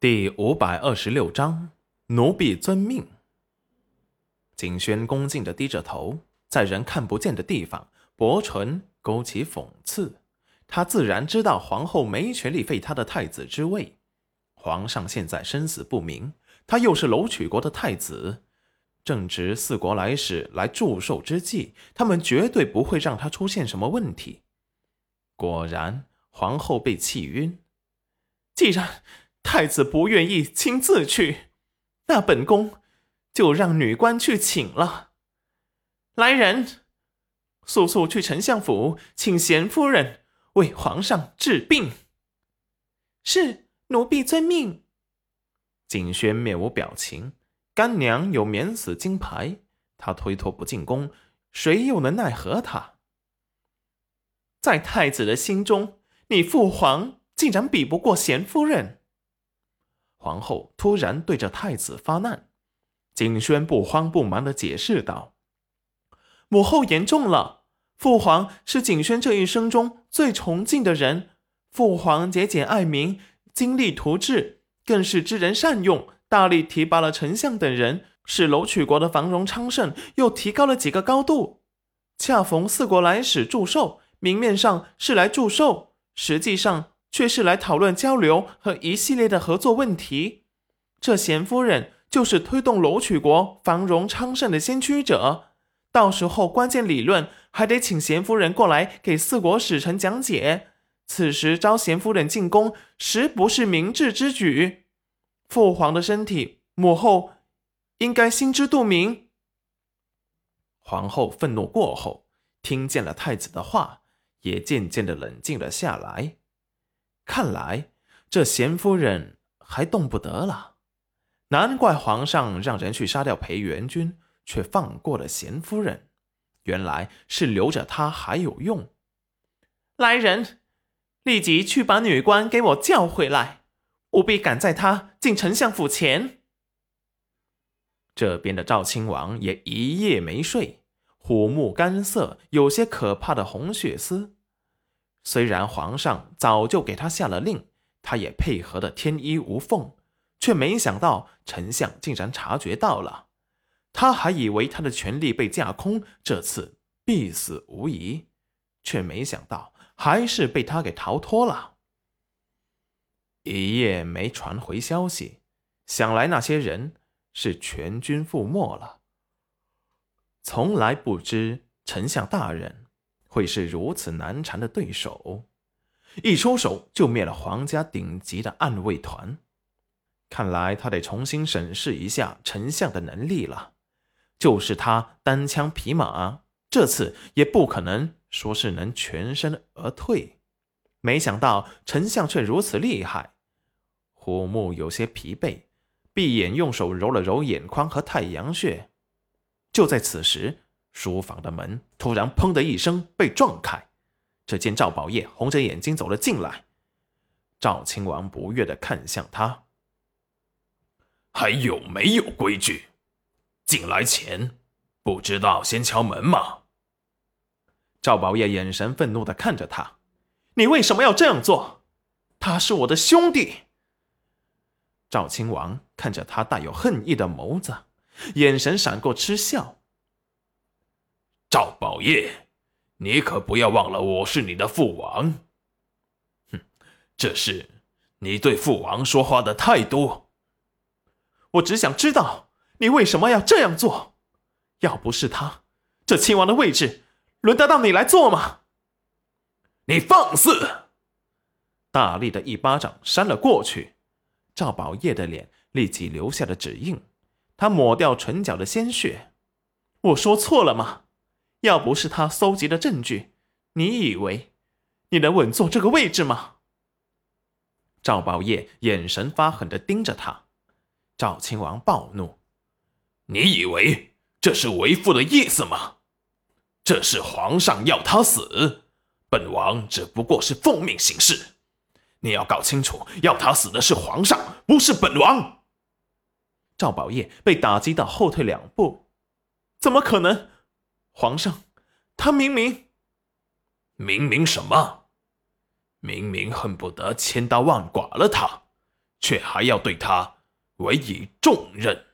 第五百二十六章，奴婢遵命。景轩恭敬的低着头，在人看不见的地方，薄唇勾起讽刺。他自然知道皇后没权利废他的太子之位。皇上现在生死不明，他又是楼曲国的太子，正值四国来使来祝寿之际，他们绝对不会让他出现什么问题。果然，皇后被气晕。既然。太子不愿意亲自去，那本宫就让女官去请了。来人，速速去丞相府请贤夫人为皇上治病。是，奴婢遵命。景轩面无表情，干娘有免死金牌，他推脱不进宫，谁又能奈何他？在太子的心中，你父皇竟然比不过贤夫人。皇后突然对着太子发难，景轩不慌不忙的解释道：“母后言重了，父皇是景轩这一生中最崇敬的人。父皇节俭爱民，精力图治，更是知人善用，大力提拔了丞相等人，使楼曲国的繁荣昌盛又提高了几个高度。恰逢四国来使祝寿，明面上是来祝寿，实际上……”却是来讨论交流和一系列的合作问题。这贤夫人就是推动楼曲国繁荣昌盛的先驱者。到时候关键理论还得请贤夫人过来给四国使臣讲解。此时招贤夫人进宫，实不是明智之举。父皇的身体，母后应该心知肚明。皇后愤怒过后，听见了太子的话，也渐渐的冷静了下来。看来这贤夫人还动不得了，难怪皇上让人去杀掉裴元君，却放过了贤夫人，原来是留着她还有用。来人，立即去把女官给我叫回来，务必赶在她进丞相府前。这边的赵亲王也一夜没睡，虎目干涩，有些可怕的红血丝。虽然皇上早就给他下了令，他也配合的天衣无缝，却没想到丞相竟然察觉到了。他还以为他的权力被架空，这次必死无疑，却没想到还是被他给逃脱了。一夜没传回消息，想来那些人是全军覆没了。从来不知丞相大人。会是如此难缠的对手，一出手就灭了皇家顶级的暗卫团。看来他得重新审视一下丞相的能力了。就是他单枪匹马，这次也不可能说是能全身而退。没想到丞相却如此厉害。虎目有些疲惫，闭眼用手揉了揉眼眶和太阳穴。就在此时。书房的门突然“砰”的一声被撞开，只见赵宝业红着眼睛走了进来。赵亲王不悦的看向他：“还有没有规矩？进来前不知道先敲门吗？”赵宝业眼神愤怒的看着他：“你为什么要这样做？他是我的兄弟。”赵亲王看着他带有恨意的眸子，眼神闪过嗤笑。赵宝业，你可不要忘了我是你的父王。哼，这是你对父王说话的态度。我只想知道你为什么要这样做。要不是他，这亲王的位置轮得到你来做吗？你放肆！大力的一巴掌扇了过去，赵宝业的脸立即留下了指印。他抹掉唇角的鲜血。我说错了吗？要不是他搜集的证据，你以为你能稳坐这个位置吗？赵宝业眼神发狠的盯着他。赵亲王暴怒：“你以为这是为父的意思吗？这是皇上要他死，本王只不过是奉命行事。你要搞清楚，要他死的是皇上，不是本王。”赵宝业被打击到后退两步：“怎么可能？”皇上，他明明，明明什么？明明恨不得千刀万剐了他，却还要对他委以重任。